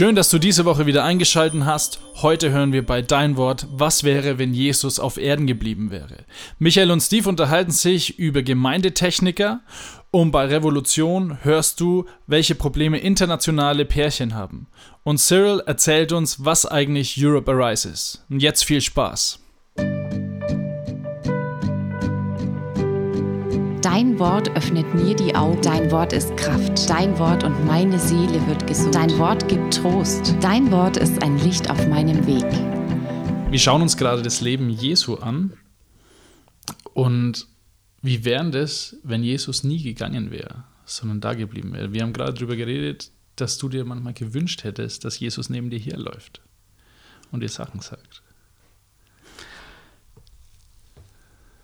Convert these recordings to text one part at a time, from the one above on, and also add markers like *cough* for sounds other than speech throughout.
Schön, dass du diese Woche wieder eingeschaltet hast. Heute hören wir bei Dein Wort, was wäre, wenn Jesus auf Erden geblieben wäre. Michael und Steve unterhalten sich über Gemeindetechniker und bei Revolution hörst du, welche Probleme internationale Pärchen haben. Und Cyril erzählt uns, was eigentlich Europe Arise ist. Und jetzt viel Spaß. Dein Wort öffnet mir die Augen. Dein Wort ist Kraft. Dein Wort und meine Seele wird gesund. Dein Wort gibt Trost. Dein Wort ist ein Licht auf meinem Weg. Wir schauen uns gerade das Leben Jesu an. Und wie wäre das, wenn Jesus nie gegangen wäre, sondern da geblieben wäre? Wir haben gerade darüber geredet, dass du dir manchmal gewünscht hättest, dass Jesus neben dir herläuft und dir Sachen sagt.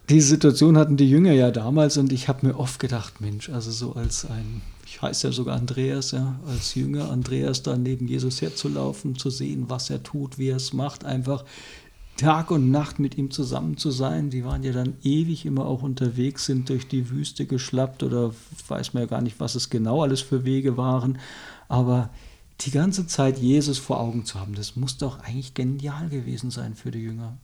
Diese Situation hatten die Jünger ja damals und ich habe mir oft gedacht, Mensch, also so als ein, ich heiße ja sogar Andreas, ja, als Jünger Andreas da neben Jesus herzulaufen, zu sehen, was er tut, wie er es macht, einfach Tag und Nacht mit ihm zusammen zu sein. Die waren ja dann ewig immer auch unterwegs, sind durch die Wüste geschlappt oder weiß man ja gar nicht, was es genau alles für Wege waren. Aber die ganze Zeit Jesus vor Augen zu haben, das muss doch eigentlich genial gewesen sein für die Jünger.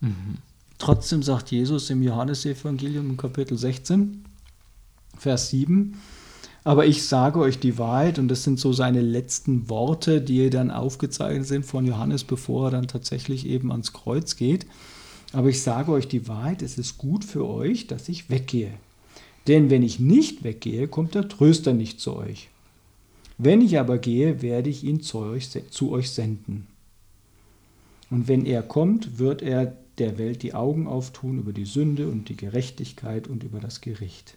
Mhm. Trotzdem sagt Jesus im Johannesevangelium Kapitel 16, Vers 7, aber ich sage euch die Wahrheit, und das sind so seine letzten Worte, die dann aufgezeichnet sind von Johannes, bevor er dann tatsächlich eben ans Kreuz geht. Aber ich sage euch die Wahrheit, es ist gut für euch, dass ich weggehe. Denn wenn ich nicht weggehe, kommt der Tröster nicht zu euch. Wenn ich aber gehe, werde ich ihn zu euch, zu euch senden. Und wenn er kommt, wird er der Welt die Augen auftun über die Sünde und die Gerechtigkeit und über das Gericht.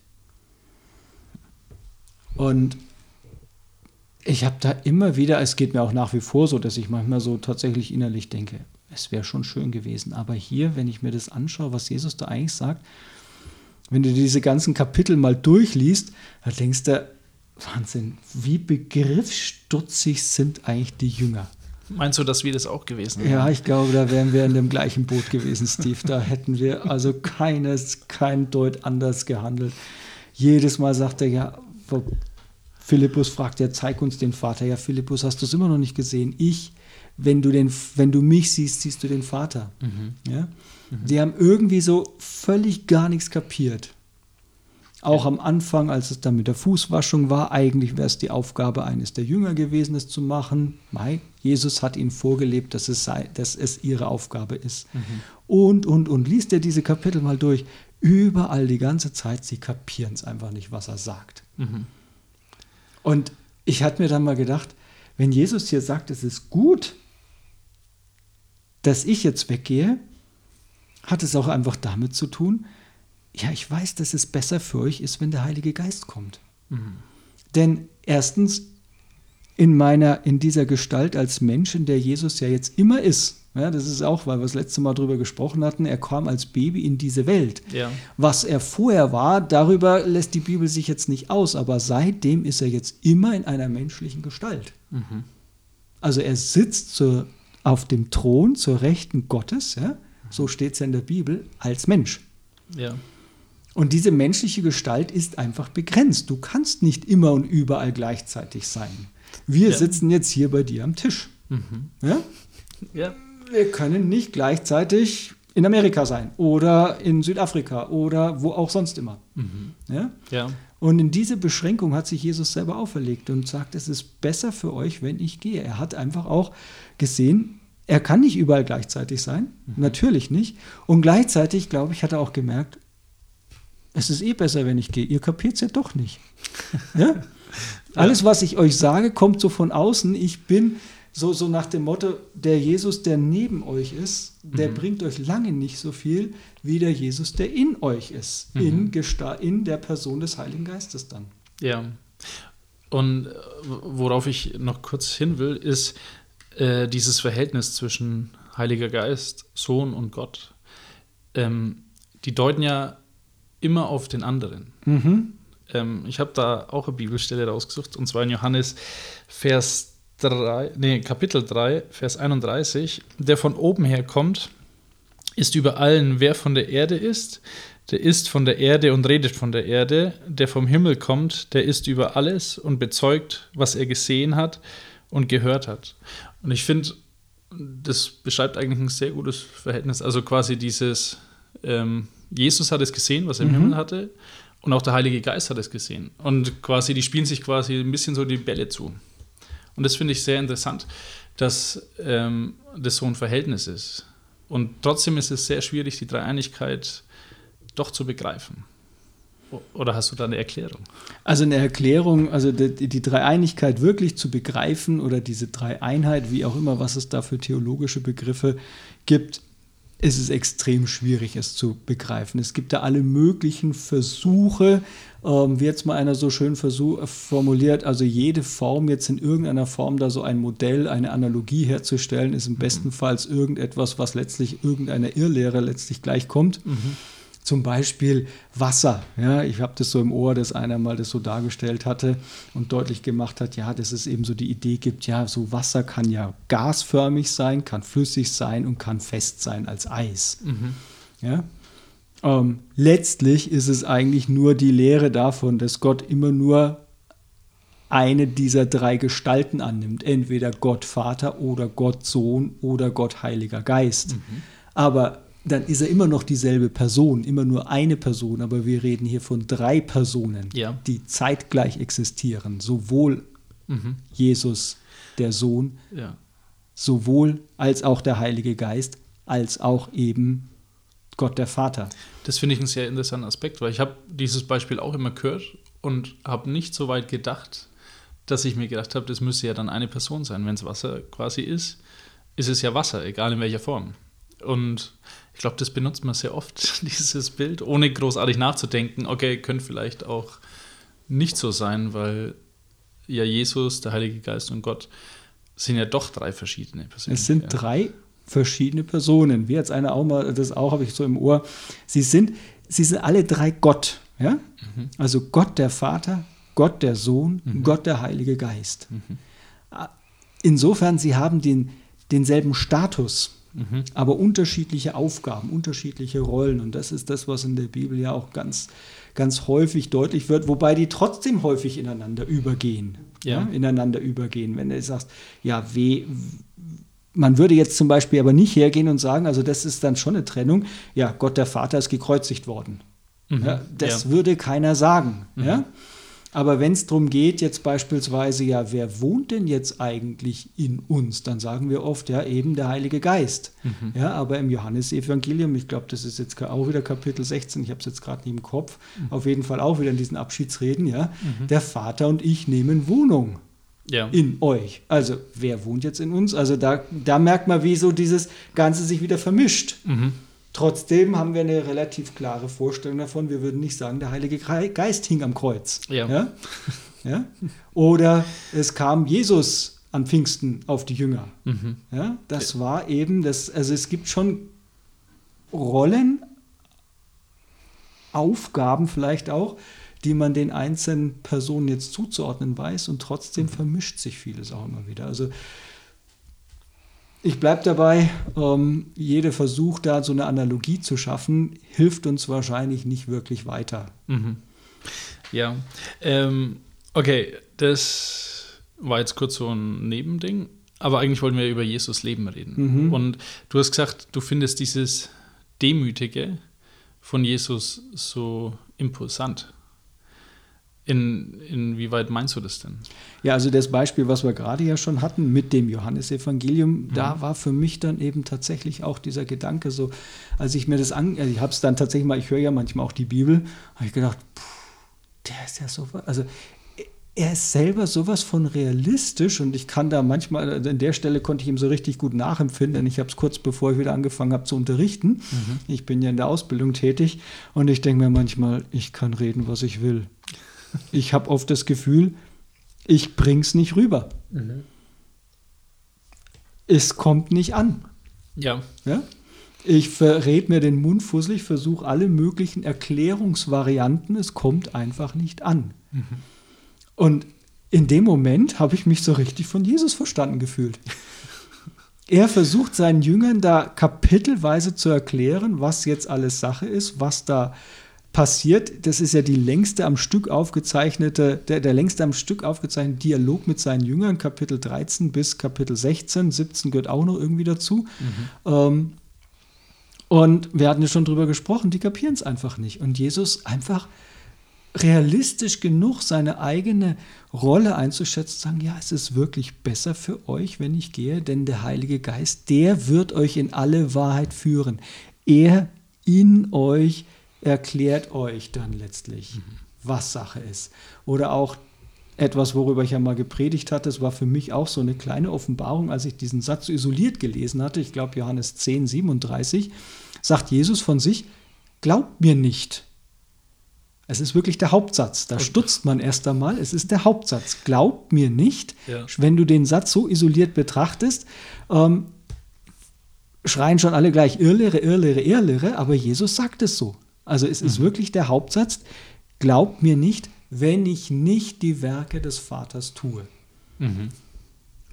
Und ich habe da immer wieder, es geht mir auch nach wie vor so, dass ich manchmal so tatsächlich innerlich denke, es wäre schon schön gewesen. Aber hier, wenn ich mir das anschaue, was Jesus da eigentlich sagt, wenn du diese ganzen Kapitel mal durchliest, dann denkst du, Wahnsinn, wie begriffsstutzig sind eigentlich die Jünger. Meinst du, dass wir das auch gewesen wären? Ja, ich glaube, da wären wir in dem gleichen Boot gewesen, Steve. Da hätten wir also keines, kein Deut anders gehandelt. Jedes Mal sagt er ja, Philippus fragt ja, zeig uns den Vater. Ja, Philippus, hast du es immer noch nicht gesehen? Ich, wenn du, den, wenn du mich siehst, siehst du den Vater. Mhm. Ja? Mhm. Die haben irgendwie so völlig gar nichts kapiert. Auch am Anfang, als es dann mit der Fußwaschung war, eigentlich wäre es die Aufgabe eines der Jünger gewesen, es zu machen. Mai, Jesus hat ihnen vorgelebt, dass es, sei, dass es ihre Aufgabe ist. Mhm. Und, und, und. Liest er diese Kapitel mal durch. Überall die ganze Zeit, sie kapieren es einfach nicht, was er sagt. Mhm. Und ich hatte mir dann mal gedacht, wenn Jesus hier sagt, es ist gut, dass ich jetzt weggehe, hat es auch einfach damit zu tun, ja, ich weiß, dass es besser für euch ist, wenn der Heilige Geist kommt. Mhm. Denn erstens, in meiner, in dieser Gestalt als Mensch, in der Jesus ja jetzt immer ist, ja, das ist auch, weil wir das letzte Mal darüber gesprochen hatten, er kam als Baby in diese Welt. Ja. Was er vorher war, darüber lässt die Bibel sich jetzt nicht aus, aber seitdem ist er jetzt immer in einer menschlichen Gestalt. Mhm. Also er sitzt zur, auf dem Thron zur Rechten Gottes, ja, so steht es ja in der Bibel, als Mensch. Ja. Und diese menschliche Gestalt ist einfach begrenzt. Du kannst nicht immer und überall gleichzeitig sein. Wir ja. sitzen jetzt hier bei dir am Tisch. Mhm. Ja? ja? Wir können nicht gleichzeitig in Amerika sein oder in Südafrika oder wo auch sonst immer. Mhm. Ja? ja? Und in diese Beschränkung hat sich Jesus selber auferlegt und sagt, es ist besser für euch, wenn ich gehe. Er hat einfach auch gesehen, er kann nicht überall gleichzeitig sein, mhm. natürlich nicht. Und gleichzeitig, glaube ich, hat er auch gemerkt, es ist eh besser, wenn ich gehe. Ihr kapiert es ja doch nicht. ja? Alles, was ich euch sage, kommt so von außen. Ich bin so, so nach dem Motto, der Jesus, der neben euch ist, der mhm. bringt euch lange nicht so viel wie der Jesus, der in euch ist. Mhm. In, in der Person des Heiligen Geistes dann. Ja. Und äh, worauf ich noch kurz hin will, ist, äh, dieses Verhältnis zwischen Heiliger Geist, Sohn und Gott, ähm, die deuten ja immer auf den anderen. Mhm. Ähm, ich habe da auch eine Bibelstelle rausgesucht, und zwar in Johannes Vers 3, nee, Kapitel 3, Vers 31. Der von oben her kommt, ist über allen, wer von der Erde ist, der ist von der Erde und redet von der Erde. Der vom Himmel kommt, der ist über alles und bezeugt, was er gesehen hat und gehört hat. Und ich finde, das beschreibt eigentlich ein sehr gutes Verhältnis. Also quasi dieses, ähm, Jesus hat es gesehen, was er im Mhm. Himmel hatte, und auch der Heilige Geist hat es gesehen. Und quasi, die spielen sich quasi ein bisschen so die Bälle zu. Und das finde ich sehr interessant, dass ähm, das so ein Verhältnis ist. Und trotzdem ist es sehr schwierig, die Dreieinigkeit doch zu begreifen. Oder hast du da eine Erklärung? Also eine Erklärung, also die, die Dreieinigkeit wirklich zu begreifen oder diese Dreieinheit, wie auch immer, was es da für theologische Begriffe gibt, ist es extrem schwierig, es zu begreifen. Es gibt da alle möglichen Versuche, ähm, wie jetzt mal einer so schön versuch, formuliert, also jede Form jetzt in irgendeiner Form da so ein Modell, eine Analogie herzustellen, ist im bestenfalls irgendetwas, was letztlich irgendeiner Irrlehre letztlich gleichkommt. Zum Beispiel Wasser. Ja, ich habe das so im Ohr, dass einer mal das so dargestellt hatte und deutlich gemacht hat, ja, dass es eben so die Idee gibt, ja, so Wasser kann ja gasförmig sein, kann flüssig sein und kann fest sein als Eis. Ja? Ähm, letztlich ist es eigentlich nur die Lehre davon, dass Gott immer nur eine dieser drei Gestalten annimmt. Entweder Gott Vater oder Gott Sohn oder Gott Heiliger Geist. Aber dann ist er immer noch dieselbe Person, immer nur eine Person. Aber wir reden hier von drei Personen, Ja. die zeitgleich existieren. Sowohl Jesus, der Sohn, Ja. sowohl als auch der Heilige Geist, als auch eben Gott der Vater. Das finde ich einen sehr interessanten Aspekt, weil ich habe dieses Beispiel auch immer gehört und habe nicht so weit gedacht, dass ich mir gedacht habe, das müsste ja dann eine Person sein. Wenn es Wasser quasi ist, ist es ja Wasser, egal in welcher Form. Und ich glaube, das benutzt man sehr oft, *laughs* dieses Bild, ohne großartig nachzudenken. Okay, könnte vielleicht auch nicht so sein, weil ja Jesus, der Heilige Geist und Gott sind ja doch drei verschiedene Personen. Es sind drei verschiedene Personen. Wie jetzt einer auch mal, das auch habe ich so im Ohr. Sie sind, sie sind alle drei Gott. Ja? Also Gott der Vater, Gott der Sohn, Gott der Heilige Geist. Insofern, sie haben den, denselben Status, aber unterschiedliche Aufgaben, unterschiedliche Rollen. Und das ist das, was in der Bibel ja auch ganz, ganz häufig deutlich wird, wobei die trotzdem häufig ineinander übergehen. Ja. ineinander übergehen. Wenn du sagst, ja, weh, man würde jetzt zum Beispiel aber nicht hergehen und sagen, also das ist dann schon eine Trennung, ja, Gott der Vater ist gekreuzigt worden. Ja, das Ja. würde keiner sagen. Ja? Aber wenn es darum geht, jetzt beispielsweise, ja, wer wohnt denn jetzt eigentlich in uns, dann sagen wir oft, ja, eben der Heilige Geist. Ja, aber im Johannesevangelium, ich glaube, das ist jetzt auch wieder Kapitel 16, ich habe es jetzt gerade nicht im Kopf, auf jeden Fall auch wieder in diesen Abschiedsreden, ja, der Vater und ich nehmen Wohnung Ja. in euch. Also, wer wohnt jetzt in uns? Also, da, da merkt man, wie so dieses Ganze sich wieder vermischt. Mhm. Trotzdem haben wir eine relativ klare Vorstellung davon. Wir würden nicht sagen, der Heilige Geist hing am Kreuz. Ja. Ja? Ja? Oder es kam Jesus an Pfingsten auf die Jünger. Mhm. Ja? Das war eben, das, also es gibt schon Rollen, Aufgaben vielleicht auch, die man den einzelnen Personen jetzt zuzuordnen weiß und trotzdem vermischt sich vieles auch immer wieder. Also ich bleibe dabei, ähm, jeder Versuch, da so eine Analogie zu schaffen, hilft uns wahrscheinlich nicht wirklich weiter. Mhm. Ja. Ähm, okay, das war jetzt kurz so ein Nebending, aber eigentlich wollten wir über Jesus Leben reden. Mhm. Und du hast gesagt, du findest dieses Demütige von Jesus so impulsant. In, inwieweit meinst du das denn? Ja, also das Beispiel, was wir gerade ja schon hatten mit dem Johannesevangelium, da war für mich dann eben tatsächlich auch dieser Gedanke so, als ich mir das an, also ich habe es dann tatsächlich mal, ich höre ja manchmal auch die Bibel, habe ich gedacht, puh, der ist ja so, also er ist selber sowas von realistisch und ich kann da manchmal, also an der Stelle konnte ich ihm so richtig gut nachempfinden, denn ich habe es kurz bevor ich wieder angefangen habe zu unterrichten. Ich bin ja in der Ausbildung tätig und ich denke mir manchmal, ich kann reden, was ich will. Ich habe oft das Gefühl, ich bring's nicht rüber. es kommt nicht an. Ja. Ja? Ich verrät mir den Mund fusselig, versuche alle möglichen Erklärungsvarianten, es kommt einfach nicht an. Und in dem Moment habe ich mich so richtig von Jesus verstanden gefühlt. *laughs* Er versucht seinen Jüngern da kapitelweise zu erklären, was jetzt alles Sache ist, was da passiert. Das ist ja die längste am Stück aufgezeichnete, der, der längste am Stück aufgezeichnete Dialog mit seinen Jüngern, Kapitel 13 bis Kapitel 16. 17 gehört auch noch irgendwie dazu. Ähm, und wir hatten ja schon drüber gesprochen, die kapieren es einfach nicht. Und Jesus einfach realistisch genug, seine eigene Rolle einzuschätzen, sagen, ja, es ist wirklich besser für euch, wenn ich gehe, denn der Heilige Geist, der wird euch in alle Wahrheit führen. Er in euch erklärt euch dann letztlich, was Sache ist. Oder auch etwas, worüber ich ja mal gepredigt hatte, es war für mich auch so eine kleine Offenbarung, als ich diesen Satz so isoliert gelesen hatte, ich glaube Johannes 10, 37, sagt Jesus von sich, glaubt mir nicht. Es ist wirklich der Hauptsatz. Da stutzt man erst einmal. Es ist der Hauptsatz. Glaubt mir nicht. Ja. Wenn du den Satz so isoliert betrachtest, ähm, schreien schon alle gleich Irrlehre, Irrlehre, Irrlehre, aber Jesus sagt es so. Also es ist wirklich der Hauptsatz. Glaubt mir nicht, wenn ich nicht die Werke des Vaters tue.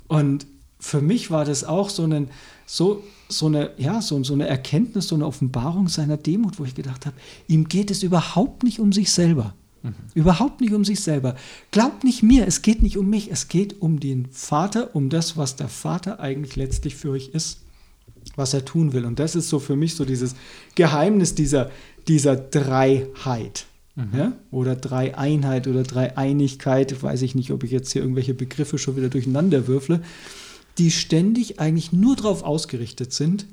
Und für mich war das auch so, einen, so, so, eine, ja, so, so eine Erkenntnis, so eine Offenbarung seiner Demut, wo ich gedacht habe, ihm geht es überhaupt nicht um sich selber. Überhaupt nicht um sich selber. Glaubt nicht mir, es geht nicht um mich, es geht um den Vater, um das, was der Vater eigentlich letztlich für euch ist, was er tun will. Und das ist so für mich so dieses Geheimnis dieser, dieser Dreiheit. Ja? Oder Dreieinheit oder Dreieinigkeit, weiß ich nicht, ob ich jetzt hier irgendwelche Begriffe schon wieder durcheinander würfle, die ständig eigentlich nur darauf ausgerichtet sind,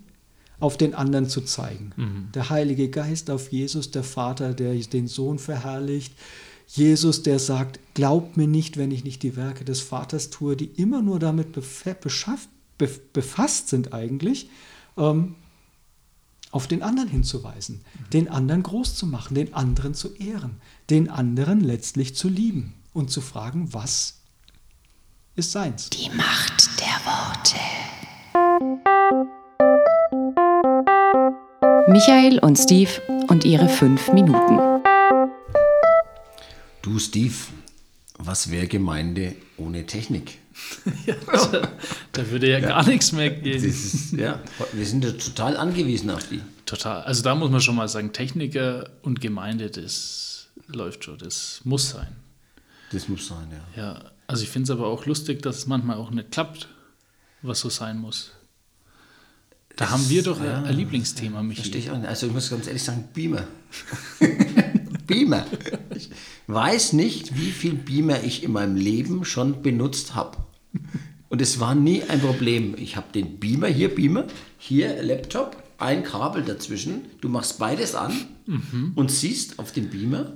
auf den anderen zu zeigen. Der Heilige Geist auf Jesus, der Vater, der den Sohn verherrlicht. Jesus, der sagt, glaubt mir nicht, wenn ich nicht die Werke des Vaters tue, die immer nur damit befasst sind eigentlich, ähm, auf den anderen hinzuweisen, den anderen groß zu machen, den anderen zu ehren, den anderen letztlich zu lieben und zu fragen, was ist seins. Die Macht der Worte. Michael und Steve und ihre fünf Minuten. Du, Steve, was wäre Gemeinde ohne Technik? *laughs* Da würde ja, gar nichts mehr Das gehen. ist, ja, wir sind ja total angewiesen auf die. Total. Also da muss man schon mal sagen, Techniker und Gemeinde, das läuft schon, das muss sein. Das muss sein, ja. Ja, also ich finde es aber auch lustig, dass es manchmal auch nicht klappt, was so sein muss. Da haben wir doch ja, ein Lieblingsthema, Verstehe Michi. ich auch nicht. Also ich muss ganz ehrlich sagen, Beamer. *laughs* Beamer. Ich weiß nicht, wie viel Beamer ich in meinem Leben schon benutzt habe. Und es war nie ein Problem. Ich habe den Beamer, hier Beamer, hier Laptop, ein Kabel dazwischen. Du machst beides an und siehst auf dem Beamer,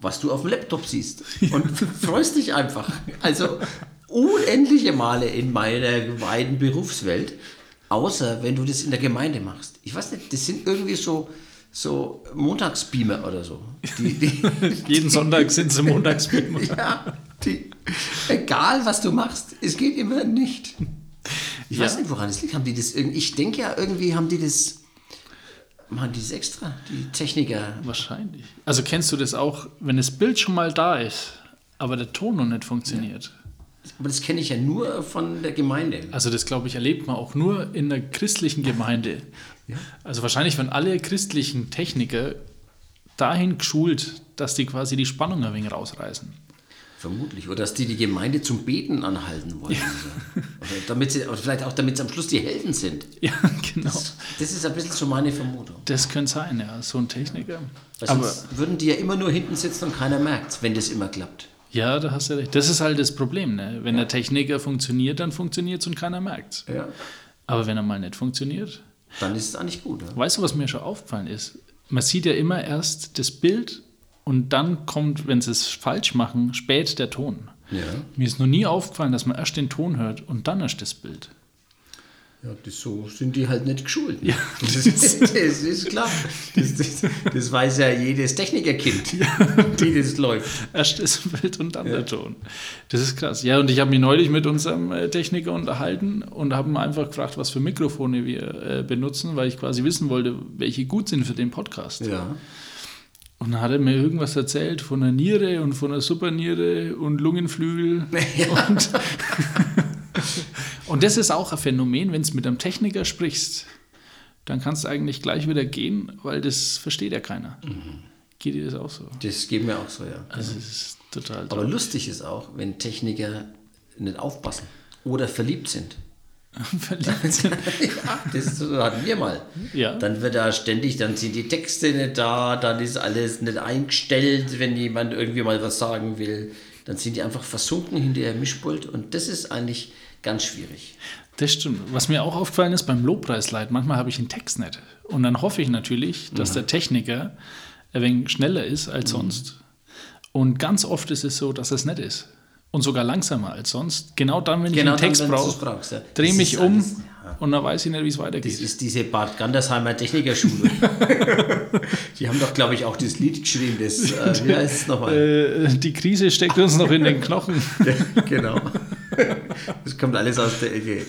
was du auf dem Laptop siehst. Und freust dich einfach. Also unendliche Male in meiner weiten Berufswelt. Außer wenn du das in der Gemeinde machst. Ich weiß nicht, das sind irgendwie so, so Montagsbeamer oder so. Die, die, *laughs* Jeden Sonntag sind sie montags mit *laughs* ja, die, egal was du machst, es geht immer nicht. Ich Ja. weiß nicht, woran es liegt. Haben die das irgendwie, ich denke ja, irgendwie haben die das, machen die das extra, die Techniker. Wahrscheinlich. Also kennst du das auch, wenn das Bild schon mal da ist, aber der Ton noch nicht funktioniert? Aber das kenne ich ja nur von der Gemeinde. Also das, glaube ich, erlebt man auch nur in der christlichen Gemeinde. Also wahrscheinlich werden alle christlichen Techniker dahin geschult, dass die quasi die Spannung ein wenig rausreißen. Vermutlich. Oder dass die die Gemeinde zum Beten anhalten wollen. Oder, damit sie, oder vielleicht auch, damit sie am Schluss die Helden sind. Ja, genau. Das ist ein bisschen so meine Vermutung. Das könnte sein, ja, so ein Techniker. Weil Aber sonst würden die ja immer nur hinten sitzen und keiner merkt wenn das immer klappt. ja, da hast du recht. Das ist halt das Problem. Ne? Wenn der Techniker funktioniert, dann funktioniert es und keiner merkt Ja. Aber wenn er mal nicht funktioniert, Dann ist es eigentlich gut. Ja? weißt du, was mir schon aufgefallen ist? Man sieht ja immer erst das Bild und dann kommt, wenn sie es falsch machen, spät der Ton. Ja. Mir ist noch nie aufgefallen, dass man erst den Ton hört und dann erst das Bild. Ja, das, so sind die halt nicht geschult. Ja. Das, *laughs* ist, das ist klar. Das, das, das, weiß ja jedes Technikerkind, wie das läuft. Erst das Bild und dann ja. der Ton. Das ist krass. Ja, und ich habe mich neulich mit unserem äh, Techniker unterhalten und habe ihn einfach gefragt, was für Mikrofone wir äh, benutzen, weil ich quasi wissen wollte, welche gut sind für den Podcast. Ja. Und dann hat er mir irgendwas erzählt von der Niere und von der Superniere und Lungenflügel. *laughs* Ja. Und Und das ist auch ein Phänomen, wenn du mit einem Techniker sprichst, dann kannst du eigentlich gleich wieder gehen, weil das versteht ja keiner. Mhm. Geht dir das auch so? Das geht mir auch so, ja. Also es ist total. Aber lustig ist auch, wenn Techniker nicht aufpassen oder verliebt sind. *laughs* verliebt sind? *laughs* ja, das hatten wir mal. Ja. Dann wird da ständig, dann sind die Texte nicht da, dann ist alles nicht eingestellt, wenn jemand irgendwie mal was sagen will. Dann sind die einfach versunken hinter ihrem Mischpult und das ist eigentlich ganz schwierig. Das stimmt. Was mir auch aufgefallen ist beim Lobpreisleid, manchmal habe ich einen Text nicht. Und dann hoffe ich natürlich, dass ja. der Techniker ein wenig schneller ist als mhm. sonst. Und ganz oft ist es so, dass es nicht ist. Und sogar langsamer als sonst. Genau dann, wenn genau ich einen Text brauche, ja. drehe mich um alles, ja. und dann weiß ich nicht, wie es weitergeht. Das ist diese Bad Gandersheimer Technikerschule. *laughs* die haben doch, glaube ich, auch das Lied geschrieben. Das, äh, wie *laughs* heißt es nochmal? Äh, die Krise steckt uns noch in den Knochen. *laughs* genau. *laughs* Das kommt alles aus der Ecke.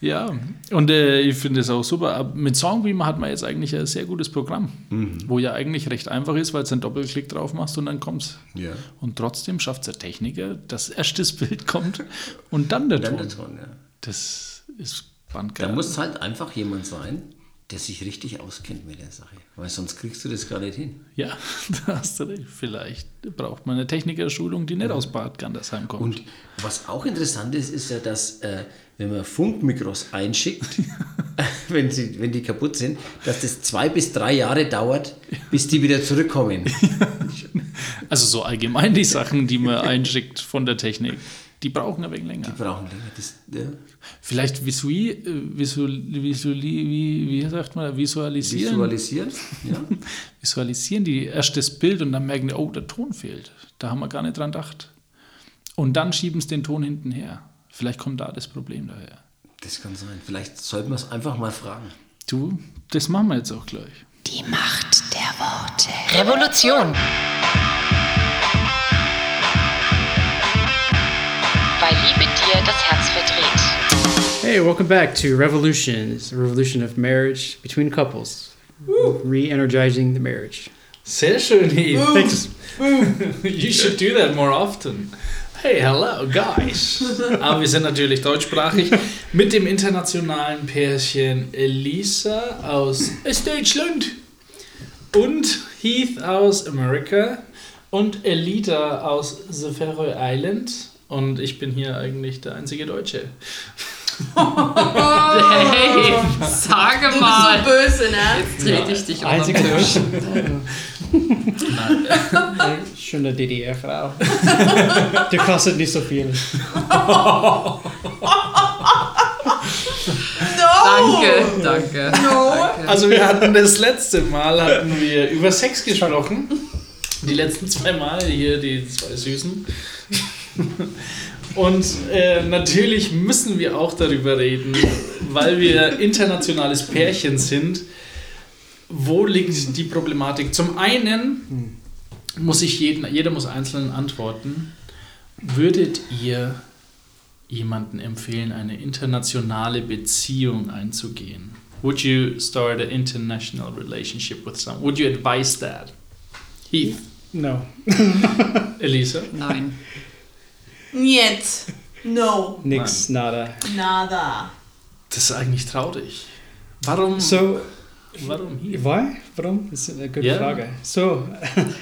Ja, und äh, ich finde es auch super. Mit Songbeamer hat man jetzt eigentlich ein sehr gutes Programm, mhm. wo ja eigentlich recht einfach ist, weil du einen Doppelklick drauf machst und dann kommst. Ja. Und trotzdem schafft es der Techniker, dass erst das *laughs* Bild kommt und dann der dann Ton. Der Ton ja. Das ist bandgeil. Da muss halt einfach jemand sein, der sich richtig auskennt mit der Sache. Weil sonst kriegst du das gar nicht hin. Ja, *laughs* da hast du recht. Vielleicht braucht man eine Technikerschulung, die nicht aus Bad Gandersheim kommt. Und was auch interessant ist, ist ja, dass äh, wenn man Funkmikros einschickt, *laughs* wenn, sie, wenn die kaputt sind, dass das zwei bis drei Jahre dauert, bis die wieder zurückkommen. *laughs* also so allgemein die Sachen, die man einschickt von der Technik. Die brauchen ein wenig länger. Die brauchen länger. Das, ja. Vielleicht visui, äh, visual, visual, wie, wie sagt man, visualisieren. Visualisieren, ja. *laughs* visualisieren die erst das Bild und dann merken die, oh, der Ton fehlt. Da haben wir gar nicht dran gedacht. Und dann schieben sie den Ton hinten her. Vielleicht kommt da das Problem daher. Das kann sein. Vielleicht sollten wir es einfach mal fragen. Du, das machen wir jetzt auch gleich. Die Macht der Worte. Revolution. Weil Liebe dir das Herz verdreht. Hey, welcome back to Revolution. It's a revolution of marriage between couples. Re-energizing the marriage. Sehr schön, Heath. Thanks. you should do that more often. Hey, hello, guys. Aber wir sind natürlich deutschsprachig mit dem internationalen Pärchen Elisa aus Deutschland und Heath aus Amerika und Elita aus the Faroe Islands und ich bin hier eigentlich der einzige Deutsche. hey, sage mal. Du bist so böse, ne? Jetzt trete ich dich Einzige Deutsche. Schöne DDR-Frau. *laughs* Der kostet nicht so viel. No. Danke, danke. No. Also wir hatten das letzte Mal hatten wir über Sex gesprochen. Die letzten zwei Mal hier die zwei Süßen. *laughs* Und äh, natürlich müssen wir auch darüber reden, weil wir internationales Pärchen sind. Wo liegt die Problematik? Zum einen muss ich jeden, jeder muss einzeln antworten. Würdet ihr jemanden empfehlen, eine internationale Beziehung einzugehen? Would you start an international relationship with someone? Would you advise that? Heath? No. Elisa? Nein. Niet. No. Nix, nada. Nada. Das ist eigentlich traurig. Warum? So, warum hier? Why? Warum? That's a good yeah. Frage. So,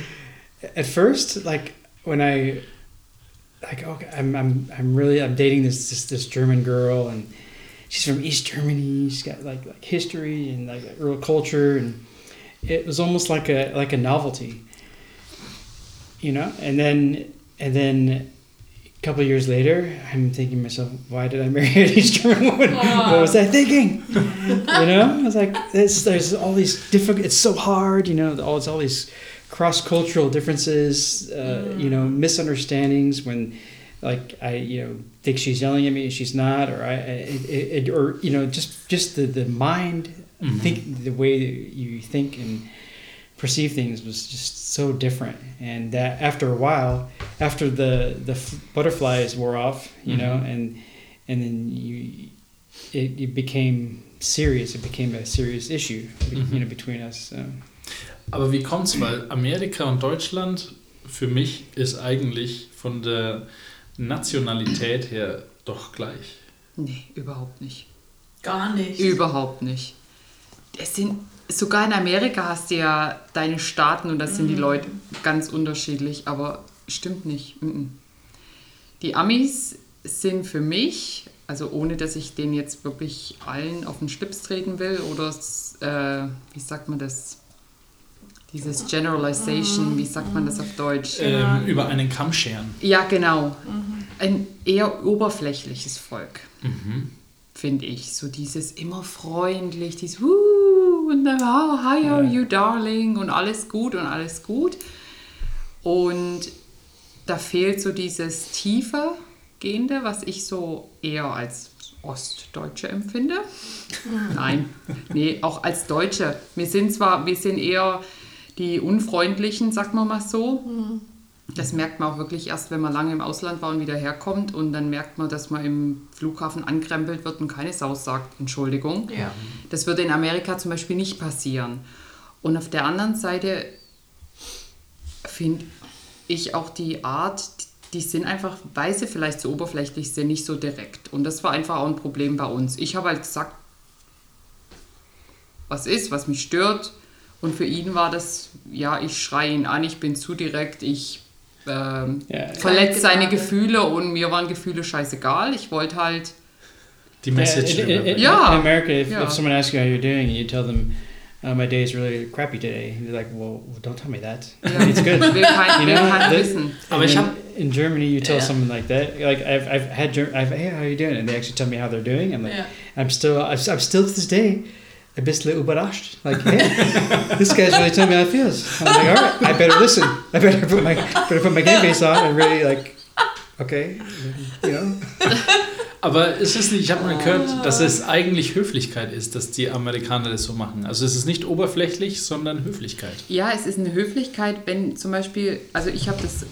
*laughs* at first, like when I, like, okay, I'm, I'm, I'm really, I'm dating this, this, this German girl, and she's from East Germany. She's got like, like history and like real culture, and it was almost like a, like a novelty, you know. And then, and then a couple years later, I'm thinking to myself, why did I marry an East German woman? What was I thinking? *laughs* you know, I was like, there's, there's all these different. It's so hard, you know. All it's all these cross cultural differences, uh, mm. you know, misunderstandings when like I you know think she's yelling at me, and she's not, or I, it, it, or you know just just the the mind Mhm. think the way that you think and perceive things was just so different. And that after a while, after the the f- butterflies wore off, you know, Mhm. and and then you it, it became serious. It became a serious issue, you know, between us. So. Aber wie kommt's? Weil Amerika und Deutschland für mich ist eigentlich von der Nationalität her doch gleich. Nee, überhaupt nicht. Gar nicht. Überhaupt nicht. Es sind, sogar in Amerika hast du ja deine Staaten und da sind die Leute ganz unterschiedlich, aber stimmt nicht. Mhm. Die Amis sind für mich, also ohne dass ich denen jetzt wirklich allen auf den Schlips treten will oder äh, wie sagt man das? Dieses Generalization, wie sagt man das auf Deutsch? Ähm, über einen Kamm scheren. Ja, genau. Ein eher oberflächliches Volk, finde ich. So dieses immer freundlich, dieses Wuh und dann, oh, hi, how are you, darling? Und alles gut und alles gut. Und da fehlt so dieses tiefer gehende, was ich so eher als Ostdeutsche empfinde. *laughs* Nein, nee, auch als Deutsche. Wir sind zwar, wir sind eher die Unfreundlichen, sagt man mal so. Das merkt man auch wirklich erst, wenn man lange im Ausland war und wieder herkommt und dann merkt man, dass man im Flughafen ankrempelt wird und keine Sau sagt, Entschuldigung. Ja. Das würde in Amerika zum Beispiel nicht passieren. Und auf der anderen Seite finde ich auch die Art, die sind einfach, weil sie vielleicht so oberflächlich sind, nicht so direkt. Und das war einfach auch ein Problem bei uns. Ich habe halt gesagt, was ist, was mich stört. Und für ihn war das, ja, ich schreie ihn an, ich bin zu direkt, ich ähm, Ja. verletze seine. Gefühle und mir waren Gefühle scheißegal. Ich wollte halt, Die Message. Yeah, in, in, in, Yeah. in America, if, Yeah. if someone asks you how you're doing, and you tell them, uh, "My day is really crappy today," and they're like, "Well, don't tell me that. ja, *laughs* It's good." will kein, You know, that- wissen. Aber ich in, hab- in Germany, you tell Yeah. someone like that. Like I've, I've had, I've, hey, how are you doing? And they actually tell me how they're doing. I'm like, Ja. I'm still, I'm, I'm still to this day. A bisschen überrascht. Like, hey, this guy's really telling me how it feels. I'm like, all right, I better listen. I better put my, better put my game face on and really like, okay, you know. Aber ist es nicht, ich habe mal gehört, dass es eigentlich Höflichkeit ist, dass die Amerikaner das so machen. Also es ist nicht oberflächlich, sondern Höflichkeit. Ja, es ist eine Höflichkeit, wenn zum Beispiel, also ich habe das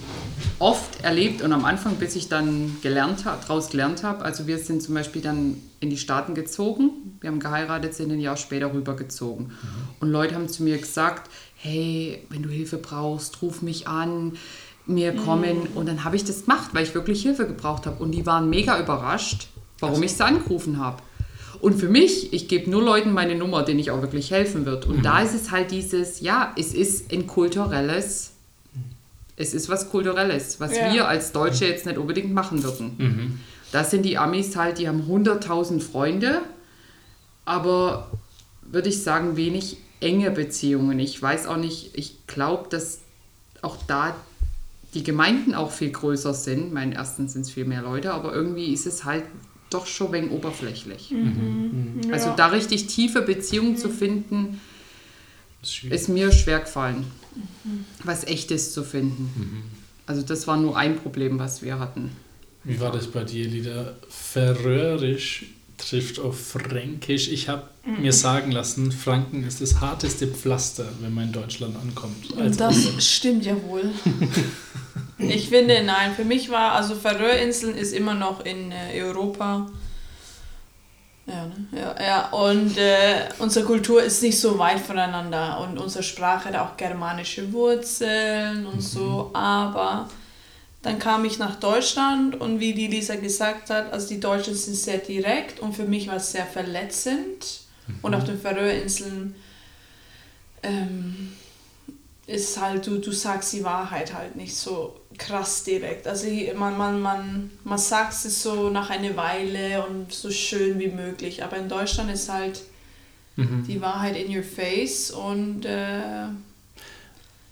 oft erlebt und am Anfang, bis ich dann gelernt habe, daraus gelernt habe. Also wir sind zum Beispiel dann in die Staaten gezogen, wir haben geheiratet, sind ein Jahr später rübergezogen. Und Leute haben zu mir gesagt, hey, wenn du Hilfe brauchst, ruf mich an, mir kommen. Und dann habe ich das gemacht, weil ich wirklich Hilfe gebraucht habe. Und die waren mega überrascht, warum ich sie angerufen habe. Und für mich, ich gebe nur Leuten meine Nummer, denen ich auch wirklich helfen wird. Und da ist es halt dieses, ja, es ist ein kulturelles, es ist was Kulturelles, was Ja. wir als Deutsche jetzt nicht unbedingt machen würden. Da sind die Amis halt, die haben 100.000 Freunde, aber würde ich sagen, wenig enge Beziehungen. Ich weiß auch nicht, ich glaube, dass auch da die Gemeinden auch viel größer sind. Ich meine, erstens sind es viel mehr Leute, aber irgendwie ist es halt doch schon ein wenig oberflächlich. Also da richtig tiefe Beziehungen zu finden, ist ist mir schwer gefallen, was echtes zu finden. Also das war nur ein Problem, was wir hatten. Wie war das bei dir, Lieder? Färöisch trifft auf Fränkisch. Ich habe mir sagen lassen, Franken ist das harteste Pflaster, wenn man in Deutschland ankommt. Also, Das stimmt ja wohl. *laughs* Ich finde, nein, für mich war, also Färöerinseln ist immer noch in äh, Europa. Ja, ne? ja, ja. Und äh, unsere Kultur ist nicht so weit voneinander und unsere Sprache hat auch germanische Wurzeln und so, aber dann kam ich nach Deutschland und wie die Lisa gesagt hat, also die Deutschen sind sehr direkt und für mich war es sehr verletzend. Und auf den Färöerinseln ähm, ist halt, du, du sagst die Wahrheit halt nicht so krass direkt. Also man, man, man, man sagt es so nach einer Weile und so schön wie möglich. Aber in Deutschland ist halt Mhm. die Wahrheit in your face und äh,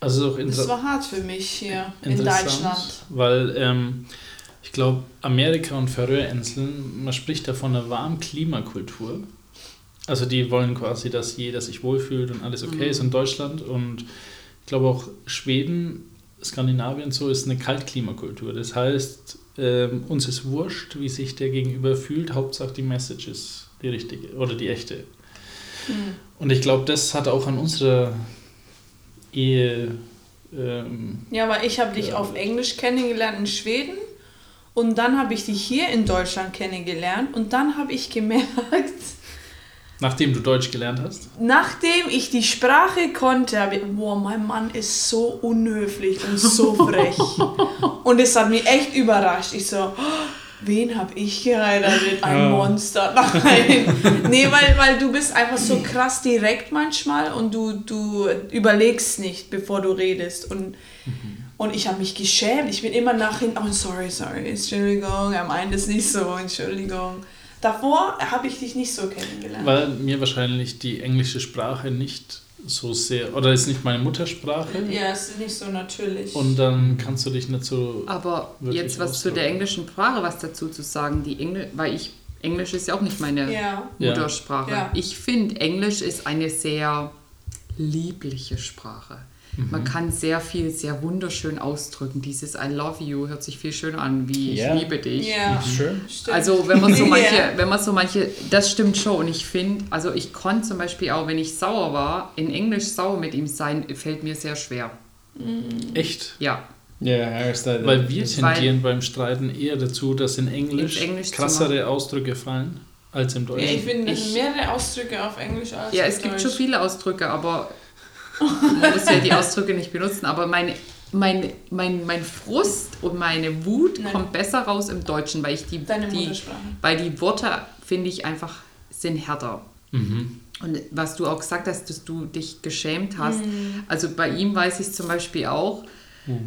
also auch das war hart für mich hier in Deutschland. weil ähm, ich glaube, Amerika und Färöerinseln, man spricht da von einer warmen Klimakultur. Also die wollen quasi, dass jeder sich wohlfühlt und alles okay ist in Deutschland. Und glaube auch Schweden, Skandinavien so ist eine Kaltklimakultur. Das heißt, ähm, uns ist wurscht, wie sich der Gegenüber fühlt, Hauptsache die Message ist die richtige oder die echte. Hm. Und ich glaube, das hat auch an unserer Ehe. Ähm, Ja, aber ich habe dich auf Englisch kennengelernt in Schweden und dann habe ich dich hier in Deutschland kennengelernt und dann habe ich gemerkt, nachdem du Deutsch gelernt hast. nachdem ich die Sprache konnte, habe ich, boah, mein Mann ist so unhöflich und so frech. *laughs* und es hat mich echt überrascht. Ich so, "Oh, wen habe ich geheiratet? Ein Ja. Monster. *laughs* Nein. nee, weil, weil du bist einfach so krass direkt manchmal und du, du überlegst nicht, bevor du redest. Und, und ich habe mich geschämt. Ich bin immer nach hinten, oh, sorry, sorry, Entschuldigung, er meint es nicht so, Entschuldigung. Davor habe ich dich nicht so kennengelernt. Weil mir wahrscheinlich die englische Sprache nicht so sehr, oder ist nicht meine Muttersprache. Ja, es ist nicht so natürlich. Und dann kannst du dich nicht so. Aber Wirklich jetzt was zu ausdrücken. der englischen Sprache was dazu zu sagen, die Engl weil ich Englisch ist ja auch nicht meine. Ja. Muttersprache. Ja. Ich finde Englisch ist eine sehr liebliche Sprache. Man kann sehr viel, sehr wunderschön ausdrücken. Dieses I love you hört sich viel schöner an wie Ja. ich liebe dich. Ja, Sure. stimmt. Also wenn man so *laughs* Ja. manche, wenn man so manche, das stimmt schon. Und ich finde, also ich konnte zum Beispiel auch, wenn ich sauer war, in Englisch sauer mit ihm sein, fällt mir sehr schwer. Echt? Ja. Yeah, was the, Weil wir Weil- tendieren beim Streiten eher dazu, dass in Englisch, Englisch krassere Ausdrücke fallen als im Ja, Deutschen. ich finde, es Ich- sind mehrere Ausdrücke auf Englisch als Ja, es gibt Deutsch. schon viele Ausdrücke, aber man muss ja die Ausdrücke nicht benutzen. Aber meine, mein, mein, mein Frust und meine Wut Nein. kommt besser raus im Deutschen, weil ich die, die weil die Worte, finde ich, einfach sind härter. Mhm. Und was du auch gesagt hast, dass du dich geschämt hast. Mhm. Also bei ihm weiß ich zum Beispiel auch,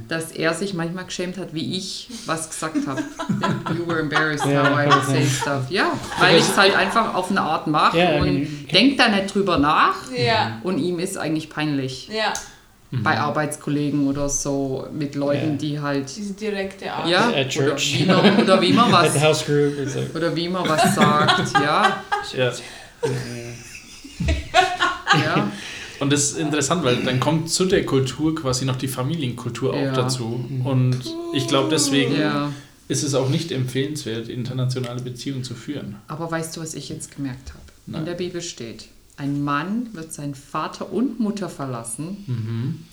dass er sich manchmal geschämt hat, wie ich was gesagt habe. *laughs* you were embarrassed Ja, how I would say stuff. Ja, weil ich es halt einfach auf eine Art mache Ja, I und mean, denkt da nicht drüber nach. Ja, Und ihm ist eigentlich peinlich. ja, Bei Arbeitskollegen oder so, mit Leuten, Ja. die halt. diese direkte Art. Ja, At oder church. wie, man, oder wie man *laughs* at the was. house group. Like, Oder wie man was sagt, ja. Ja. ja. Und das ist interessant, weil dann kommt zu der Kultur quasi noch die Familienkultur auch Ja. dazu. Und ich glaube, deswegen ja. ist es auch nicht empfehlenswert, internationale Beziehungen zu führen. Aber weißt du, was ich jetzt gemerkt habe? Nein. In der Bibel steht, ein Mann wird seinen Vater und Mutter verlassen, Preach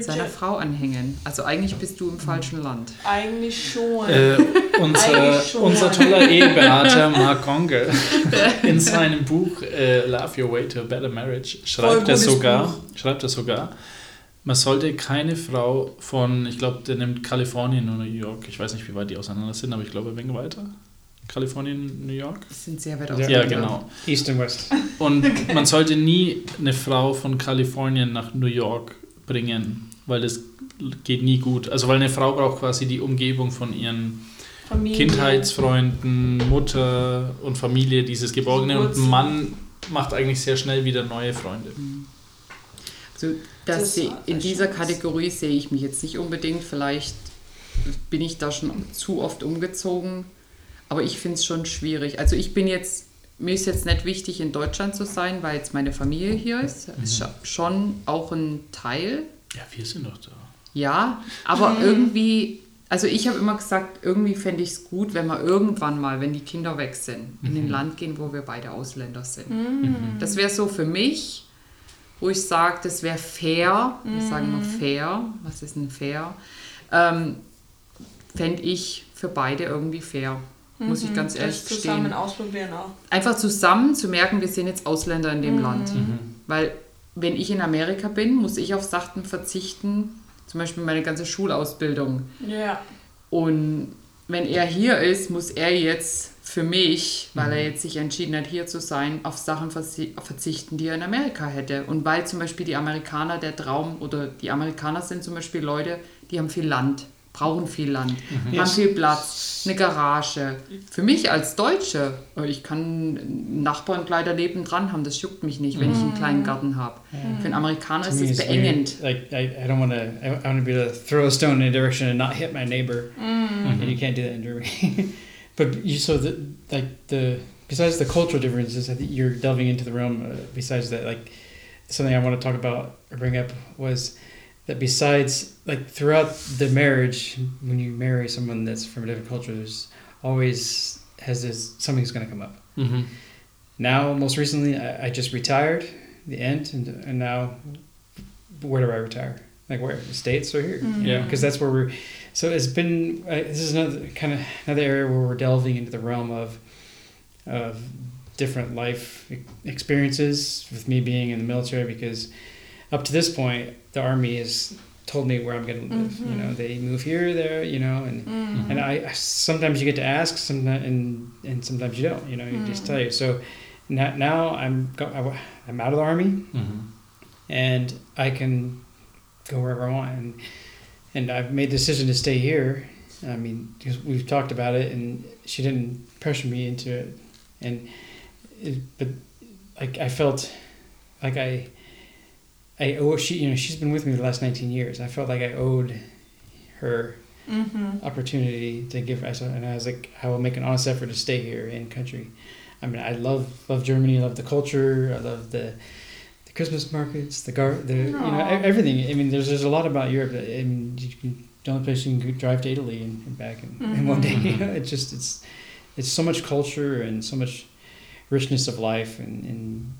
seiner. Frau anhängen. Also eigentlich bist du im falschen Land. Eigentlich schon. Äh, unser, Eigentlich schon. unser toller *laughs* Eheberater Mark Gonger *laughs* in seinem Buch äh, Love Your Way to a Better Marriage schreibt er sogar, Buch. schreibt er sogar, man sollte keine Frau von, ich glaube, der nimmt Kalifornien und New York, ich weiß nicht, wie weit die auseinander sind, aber ich glaube, ein wenig weiter. Kalifornien, New York? Das sind sehr weit auseinander. Ja, genau. East and West. Und *laughs* man sollte nie eine Frau von Kalifornien nach New York bringen, weil das geht nie gut. Also weil eine Frau braucht quasi die Umgebung von ihren Familie. Kindheitsfreunden, Mutter und Familie, dieses Geborgene. Und ein. Mann macht eigentlich sehr schnell wieder neue Freunde. Also das Das in dieser Schatz. Kategorie sehe ich mich jetzt nicht unbedingt. Vielleicht bin ich da schon zu oft umgezogen. Aber ich finde es schon schwierig. Also ich bin jetzt, mir ist jetzt nicht wichtig, in Deutschland zu sein, weil jetzt meine Familie hier ist. Ist scha- schon auch ein Teil. Ja, wir sind doch da. Ja, aber irgendwie, also ich habe immer gesagt, irgendwie fände ich es gut, wenn wir irgendwann mal, wenn die Kinder weg sind, in ein Land gehen, wo wir beide Ausländer sind. Das wäre so für mich, wo ich sage, das wäre fair. Wir sagen immer fair. Was ist denn fair? Ähm, fände ich für beide irgendwie fair. Muss ich ganz ehrlich das zusammen gestehen. ausprobieren auch. Einfach zusammen zu merken, wir sind jetzt Ausländer in dem Land. Weil wenn ich in Amerika bin, muss ich auf Sachen verzichten, zum Beispiel meine ganze Schulausbildung. Ja. Und wenn er hier ist, muss er jetzt für mich, weil er jetzt sich entschieden hat, hier zu sein, auf Sachen verzi- verzichten, die er in Amerika hätte. Und weil zum Beispiel die Amerikaner der Traum oder die Amerikaner sind zum Beispiel Leute, die haben viel Land, brauchen viel Land, haben viel Platz, eine Garage. Für mich als Deutsche, ich kann einen Nachbarnkleider nebendran haben, das juckt mich nicht, wenn ich einen kleinen Garten habe. Für einen Amerikaner ist es it's beengend. Like I, I don't want to. I, I want to be able to throw a stone in a direction and not hit my neighbor, and you can't do that in Germany. *laughs* but you so the like the besides the cultural differences, I think you're delving into the realm. Uh, besides that, like something I want to talk about or bring up was that besides like throughout the marriage, when you marry someone that's from a different culture, there's always has this something's going to come up. Mhm. Now, most recently, I, I just retired. The end, and, and now, where do I retire? Like where? The states or here? You know, because that's where we're. So it's been. Uh, this is another kind of another area where we're delving into the realm of, of different life e- experiences with me being in the military because, up to this point, the army has told me where I'm going to live. You mm-hmm. know, they move here, there. You know, and mm-hmm. and I I- sometimes you get to ask, sometimes and and sometimes you don't. You know, you just tell you. So now, now I'm go, I- I'm out of the army, mm-hmm. and I can go wherever I want. And and I've made the decision to stay here. I mean, because we've talked about it, and she didn't pressure me into it. And it, but like I felt like I I owe she you know she's been with me the last 19 years. I felt like I owed her mm-hmm. opportunity to give us and I was like I will make an honest effort to stay here in country. I mean I love love Germany, I love the culture, I love the the Christmas markets, the gar the you know everything. I mean there's there's a lot about Europe that I mean you can the only place you can drive to Italy and, and back in, in one day. You know, mm-hmm. it's just it's it's so much culture and so much richness of life and, and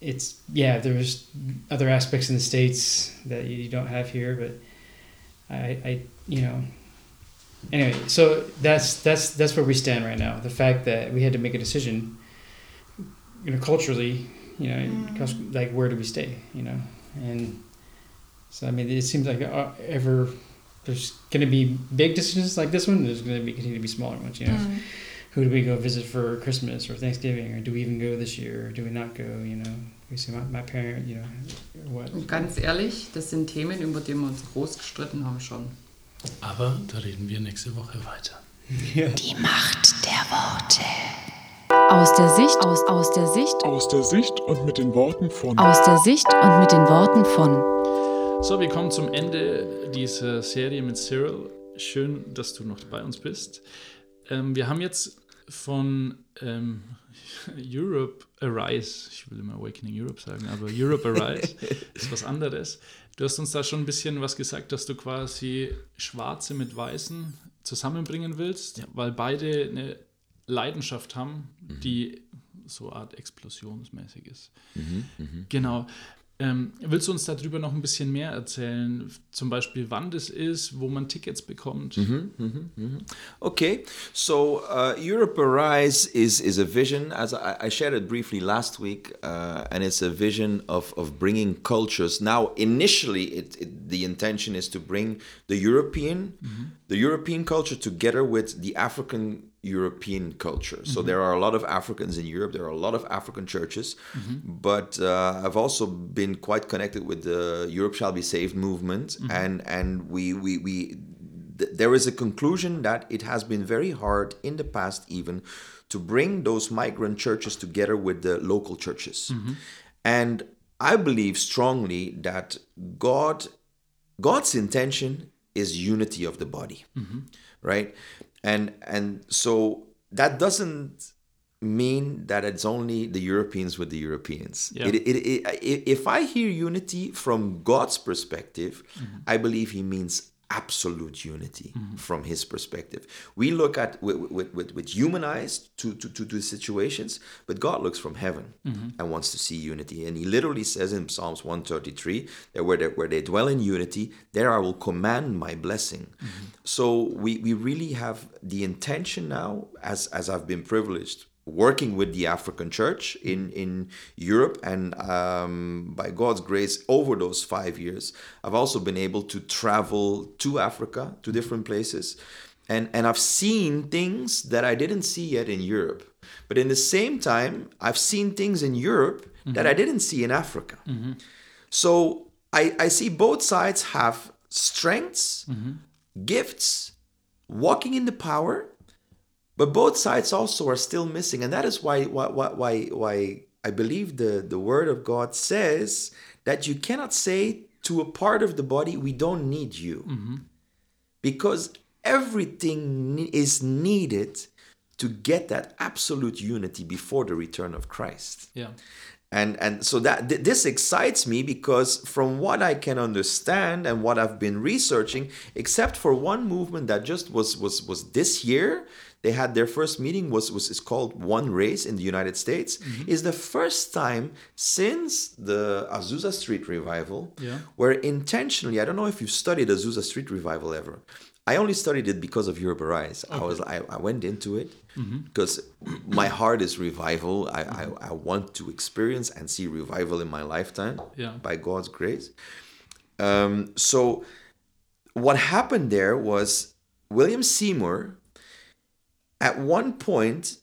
it's yeah there's other aspects in the states that you don't have here but I, I you know. Anyway so that's that's that's where we stand right now. The fact that we had to make a decision you know culturally you know cus- like where do we stay you know? And so I mean it seems like uh, ever there's going to be big decisions like this one there's going to be continue to be smaller ones you know who do we go visit for Christmas or Thanksgiving, or do we even go this year, or do we not go? You know, we see my, my parent, you know, or what? Und ganz ehrlich, das sind Themen, über die wir uns groß gestritten haben schon. Aber da reden wir nächste Woche weiter. Die Macht der Worte. Aus der Sicht, aus, aus der Sicht, Aus der Sicht und mit den Worten von aus der Sicht und mit den Worten von. So, wir kommen zum Ende dieser Serie mit Cyril. Schön, dass du noch bei uns bist. Ähm, wir haben jetzt von ähm, *laughs* Europe Arise, ich will immer Awakening Europe sagen, aber Europe Arise *laughs* ist was anderes. Du hast uns da schon ein bisschen was gesagt, dass du quasi Schwarze mit Weißen zusammenbringen willst, weil beide eine Leidenschaft haben, die so Art explosionsmäßig ist. Genau. Ähm, willst du uns darüber noch ein bisschen mehr erzählen? Zum Beispiel, wann das ist, wo man Tickets bekommt? Okay, so uh, Europe Arise is is a vision, as I, I shared it briefly last week, uh, and it's a vision of, of bringing cultures. Now, initially, it, it the intention is to bring the European, the European culture together with the African European culture. So mm-hmm. there are a lot of Africans in Europe. There are a lot of African churches, mm-hmm. but uh, I've also been quite connected with the Europe Shall Be Saved movement, mm-hmm. and and we we we th- there is a conclusion that it has been very hard in the past even to bring those migrant churches together with the local churches. And i believe strongly that god god's intention is unity of the body mm-hmm. right and and so that doesn't mean that it's only the Europeans with the Europeans. Yeah. It, it, it, if I hear unity from God's perspective, mm-hmm. I believe He means absolute unity mm-hmm. from His perspective. We look at with, with, with, with human eyes to, to, to, to situations, but God looks from heaven mm-hmm. and wants to see unity. And He literally says in Psalms 133 that where they, where they dwell in unity, there I will command my blessing. Mm-hmm. So we, we really have the intention now, as, as I've been privileged working with the African church in, mm-hmm. in Europe. And um, by God's grace, over those five years, I've also been able to travel to Africa, to mm-hmm. different places. And, and I've seen things that I didn't see yet in Europe. But in the same time, I've seen things in Europe mm-hmm. that I didn't see in Africa. So I, I see both sides have strengths, gifts, walking in the power, but both sides also are still missing, and that is why why why why, I believe the the word of God says that you cannot say to a part of the body, "We don't need you," mm-hmm. because everything is needed to get that absolute unity before the return of Christ. Yeah. and and so that th- this excites me because from what I can understand and what I've been researching, except for one movement that just was was was this year, they had their first meeting was was is called One Race in the United States, is the first time since the Azusa Street revival, Yeah. where intentionally, I don't know if you've studied Azusa Street revival ever. I only studied it because of Europe Arise. I was I, I went into it because my heart is revival. I, I, I want to experience and see revival in my lifetime Yeah. by God's grace. Um, so what happened there was William Seymour at one point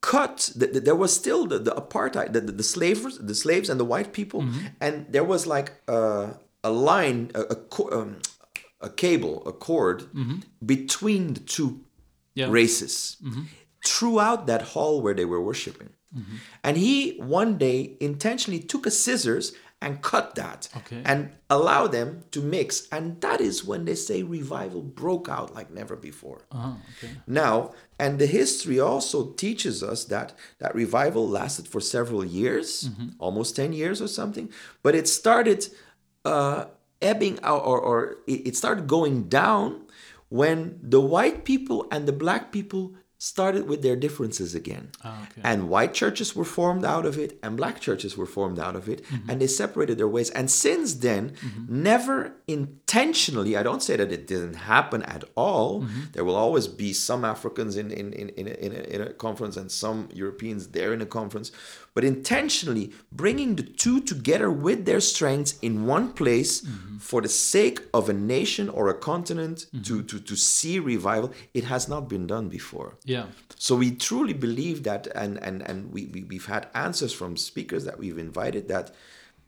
cut the, the- there was still the, the apartheid the, the, the slavers the slaves and the white people mm-hmm. and there was like a, a line a, a, um, a cable a cord mm-hmm. between the two Yeah. races mm-hmm. throughout that hall where they were worshiping. And he one day intentionally took a scissors and cut that Okay. and allow them to mix and that is when they say revival broke out like never before Ah, okay. now, and the history also teaches us that that revival lasted for several years, almost 10 years or something, but it started uh, ebbing out or, or it started going down when the white people and the black people started with their differences again. Ah, okay. And white churches were formed out of it, and black churches were formed out of it, mm-hmm. and they separated their ways. And since then, mm-hmm. never intentionally, I don't say that it didn't happen at all. Mm-hmm. There will always be some Africans in, in, in, in, a, in, a, in a conference and some Europeans there in a conference, but intentionally bringing the two together with their strengths in one place for the sake of a nation or a continent to, to, to see revival, it has not been done before. Yeah. So we truly believe that, and and and we, we we've had answers from speakers that we've invited that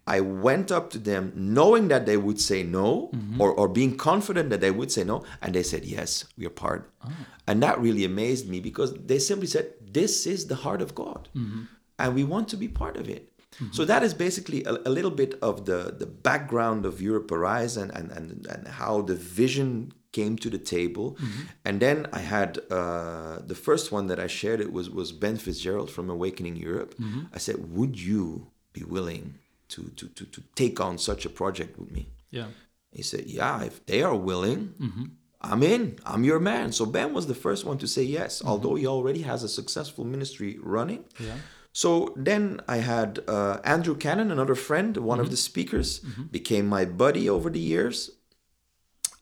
I went up to them knowing that they would say no, mm-hmm. or or being confident that they would say no, and they said yes, we are part, oh. and that really amazed me because they simply said this is the heart of God, mm-hmm. And we want to be part of it. So mm-hmm. that is basically a, a little bit of the, the background of Europe Arise and, and, and, how the vision came to the table. Mm-hmm. And then I had uh, the first one that I shared it was, was Ben Fitzgerald from Awakening Europe. Mm-hmm. I said, would you be willing to, to, to, to take on such a project with me? Yeah. He said, Yeah, if they are willing, I'm in. I'm your man. So Ben was the first one to say yes, although he already has a successful ministry running. Yeah. So then I had uh, Andrew Cannon, another friend, one of the mm-hmm. speakers, mm-hmm. became my buddy over the years.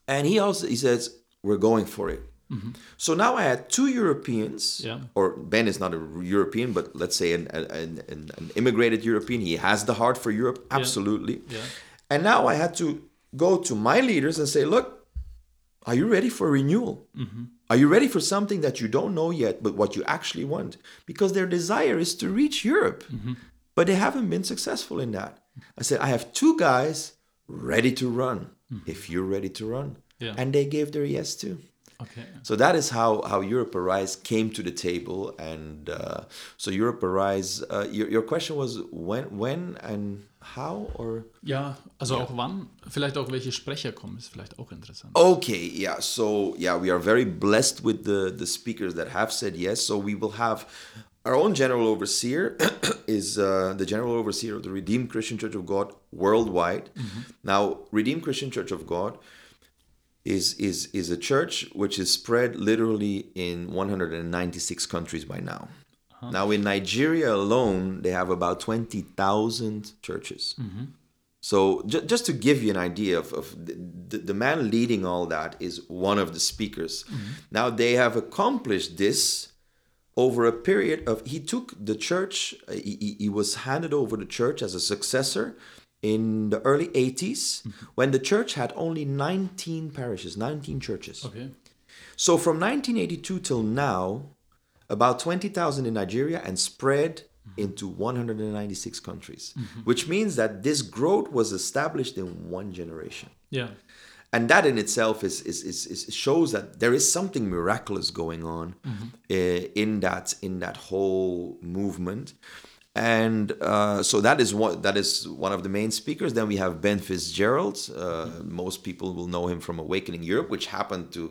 And he also he says, We're going for it. Mm-hmm. So now I had two Europeans, Yeah. or Ben is not a European, but let's say an, an, an, an immigrated European. He has the heart for Europe, absolutely. Yeah. And now I had to go to my leaders and say, look, are you ready for renewal? Are you ready for something that you don't know yet, but what you actually want? Because their desire is to reach Europe, but they haven't been successful in that. I said, I have two guys ready to run if you're ready to run. Yeah. And they gave their yes too. Okay. So that is how, how Europe Arise came to the table. And uh, so Europe Arise, uh, your, your question was when, when and how or? Ja, also auch wann, vielleicht auch welche Sprecher kommen, ist vielleicht auch interessant. Okay, yeah. So yeah, we are very blessed with the the speakers that have said yes. So we will have our own general overseer *coughs* is uh, the general overseer of the Redeemed Christian Church of God worldwide. Now, Redeemed Christian Church of God is is is a church which is spread literally in 196 countries by now. Uh-huh. Now in Nigeria alone, they have about 20,000 churches. Mm-hmm. So ju- just to give you an idea of, of the, the, man leading all that is one of the speakers. Mm-hmm. Now they have accomplished this over a period of he took the church uh, he, he- he was handed over the church as a successor in the early 80s mm-hmm. when the church had only 19 parishes 19 churches Okay. so from 1982 till now, about 20,000 in Nigeria and spread into 196 countries, which means that this growth was established in one generation. Yeah. And that in itself is, is, is, is shows that there is something miraculous going on uh, in that in that whole movement. And uh, so that is one that is one of the main speakers. Then we have Ben Fitzgerald. Uh, Most people will know him from Awakening Europe, which happened to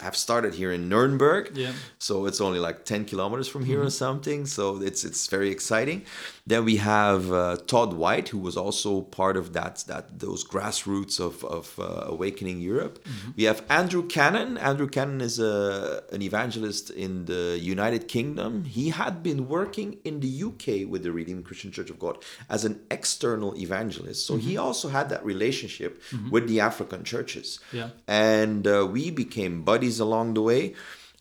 have started here in Nuremberg. Yeah. So it's only like 10 kilometers from here or mm-hmm. something. So it's it's very exciting. Then we have uh, Todd White, who was also part of that that those grassroots of, of uh, awakening Europe. We have Andrew Cannon. Andrew Cannon is a, an evangelist in the United Kingdom. He had been working in the UK with the Redeemed Christian Church of God as an external evangelist. So he also had that relationship with the African churches. Yeah. And uh, we became buddies along the way.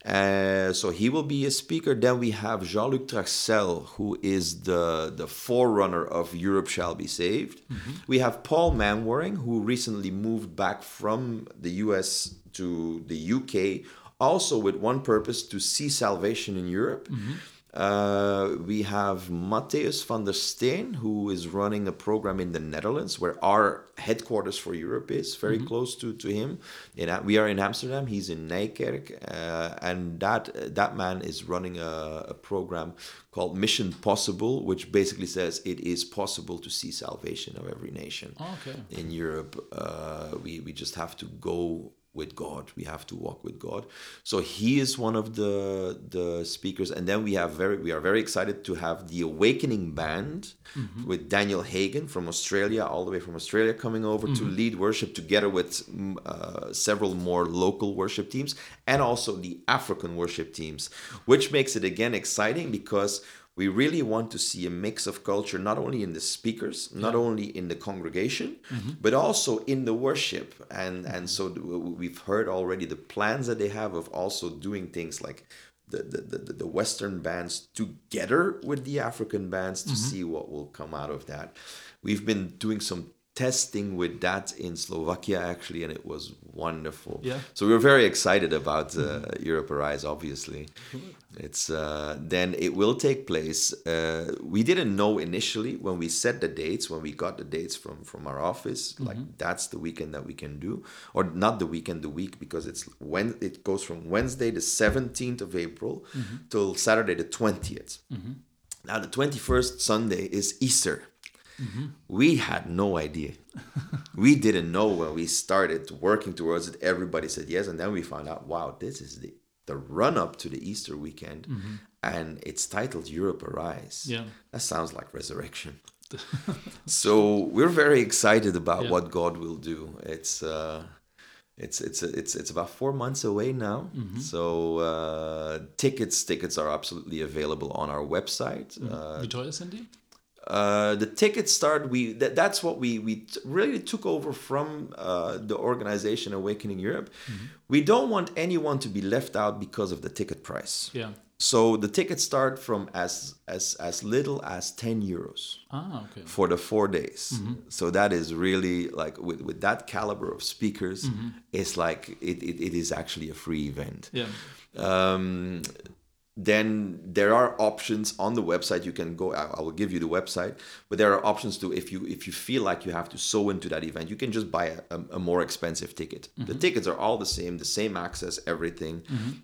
Uh, so he will be a speaker. Then we have Jean-Luc Traxel, who is the, the forerunner of Europe Shall Be Saved. We have Paul Manwaring, who recently moved back from the US to the UK, also with one purpose to see salvation in Europe. Uh, we have Matthäus van der Steen, who is running a program in the Netherlands, where our headquarters for Europe is very close to, to him. In, we are in Amsterdam, he's in Nijkerk, uh, and that that man is running a, a program called Mission Possible, which basically says it is possible to see salvation of every nation Oh, okay. in Europe. Uh, we we just have to go with God. We have to walk with God. So he is one of the the speakers, and then we have very we are very excited to have the Awakening Band with Daniel Hagen from Australia, all the way from Australia, coming over to lead worship together with mm, uh, several more local worship teams and also the African worship teams, which makes it again exciting because we really want to see a mix of culture not only in the speakers not only in the congregation mm-hmm. but also in the worship. And mm-hmm. and so we've heard already the plans that they have of also doing things like the, the, the, the western bands together with the african bands to mm-hmm. see what will come out of that. We've been doing some testing with that in slovakia actually and it was wonderful Yeah. so we're very excited about uh, Europe Arise. Obviously, it's uh, then it will take place. Uh, we didn't know initially when we set the dates, when we got the dates from from our office, like that's the weekend that we can do, or not the weekend, the week because it's when it goes from Wednesday the seventeenth of April till Saturday the 20th Now the twenty first Sunday is Easter. We had no idea. *laughs* we didn't know when we started working towards it. Everybody said yes, and then we found out, wow, this is the the run up to the Easter weekend, and it's titled Europe Arise. Yeah. that sounds like resurrection. *laughs* so we're very excited about Yeah. what God will do. It's uh, it's it's it's it's about four months away now. Mm-hmm. So uh, tickets tickets are absolutely available on our website. Uh, Wie teuer sind die? Uh, the tickets start. We that, that's what we we t- really took over from uh, the organization Awakening Europe. We don't want anyone to be left out because of the ticket price. Ja. So the tickets start from as as as little as ten euros Ah, okay. for the four days. So that is really like with, with that caliber of speakers, it's like it, it, it is actually a free event. Yeah. Um, then there are options on the website. You can go. I, will give you the website, but there are options to if you if you feel like you have to sew into that event, you can just buy a, a, a more expensive ticket. The tickets are all the same, the same access, everything.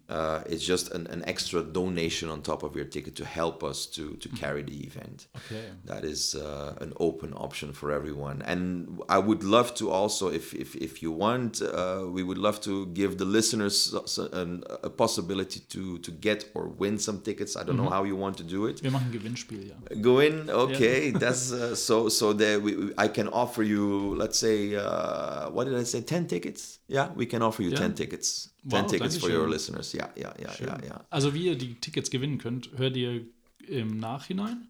Uh, it's just an, an extra donation on top of your ticket to help us to to carry the event. Okay. That is uh, an open option for everyone. And I would love to also, if if, if you want, uh, we would love to give the listeners an, a possibility to to get or win some tickets. I don't know how you want to do it. Wir machen Gewinnspiel, ja. Go in, okay. That's uh, so. So there, we, I can offer you, let's say, uh, what did I say? Ten tickets. Yeah, we can offer you Yeah. ten tickets. Wow, Ten tickets for your schön. listeners. Yeah, yeah, yeah, yeah, yeah. Also wie ihr die Tickets gewinnen könnt, hört ihr im Nachhinein.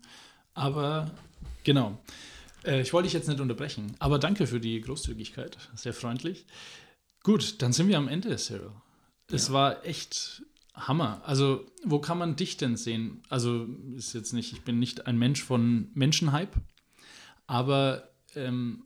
Aber genau. Äh, ich wollte dich jetzt nicht unterbrechen. Aber danke für die Großzügigkeit. Sehr freundlich. Gut, dann sind wir am Ende, Cyril. Es war echt Hammer. Also, wo kann man dich denn sehen? Also, ist jetzt nicht, ich bin nicht ein Mensch von Menschenhype, aber ähm,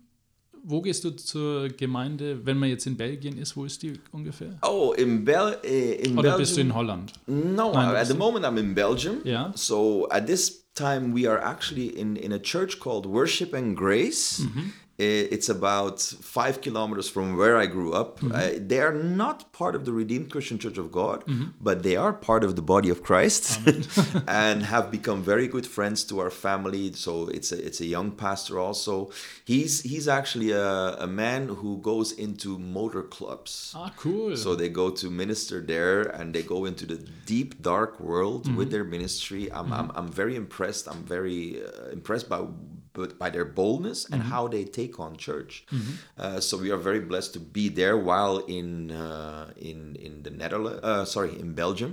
wo gehst du zur Gemeinde, wenn man jetzt in Belgien ist? Wo ist die ungefähr? Oh, in Bel uh, in Oder Belgium. bist du in Holland? No, Nein, at the moment I'm in Belgium. Yeah. So at this time we are actually in, in a church called Worship and Grace I- It's about five kilometers from where I grew up. Uh, they are not part of the Redeemed Christian Church of God, but they are part of the body of Christ *laughs* *laughs* and have become very good friends to our family. So it's a, it's a young pastor also. He's he's actually a, a man who goes into motor clubs. Ah, cool. So they go to minister there and they go into the deep, dark world with their ministry. I'm, I'm, I'm very impressed. I'm very uh, impressed by but by their boldness and how they take on church. Uh, so we are very blessed to be there while in uh, in in the Netherlands. Uh, sorry, in Belgium.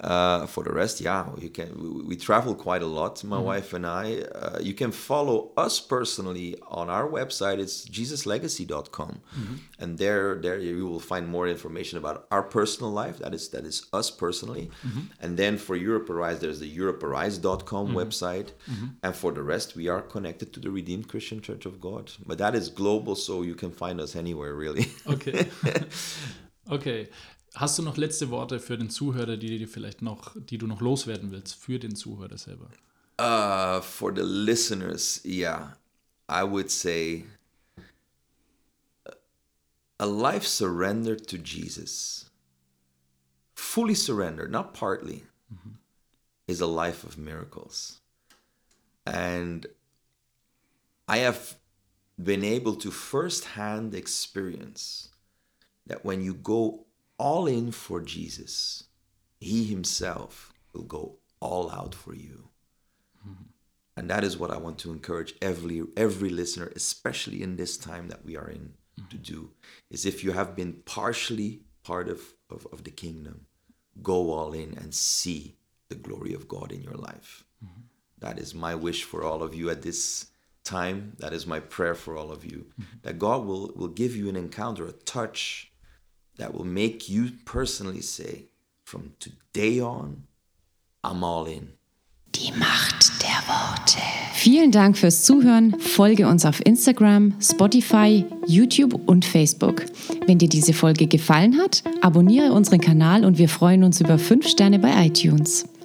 Uh, for the rest, yeah, you can. We, we travel quite a lot. My wife and I. Uh, you can follow us personally on our website. It's jesuslegacy.com, and there there you will find more information about our personal life. That is that is us personally, and then for Europe Arise, there's the europearise.com website, and for the rest, we are connected to the Redeemed Christian Church of God. But that is global, so you can find us anywhere really. Okay. *laughs* Okay. Hast du noch letzte Worte für den Zuhörer, die dir vielleicht noch, die du noch loswerden willst, für den Zuhörer selber? Uh, for the listeners, yeah, I would say a life surrendered to Jesus, fully surrendered, not partly, is a life of miracles. And I have been able to firsthand experience that when you go all in for Jesus, He Himself will go all out for you. Mm-hmm. And that is what I want to encourage every every listener, especially in this time that we are in, mm-hmm. to do. Is if you have been partially part of, of, of the kingdom, go all in and see the glory of God in your life. Mm-hmm. That is my wish for all of you at this time. That is my prayer for all of you. That God will, will give you an encounter, a touch that will make you personally say, from today on, I'm all in. Die Macht der Worte. Vielen Dank fürs Zuhören. Folge uns auf Instagram, Spotify, YouTube und Facebook. Wenn dir diese Folge gefallen hat, abonniere unseren Kanal und wir freuen uns über 5 Sterne bei iTunes.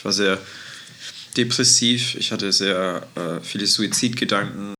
Ich war sehr depressiv, ich hatte sehr äh, viele Suizidgedanken.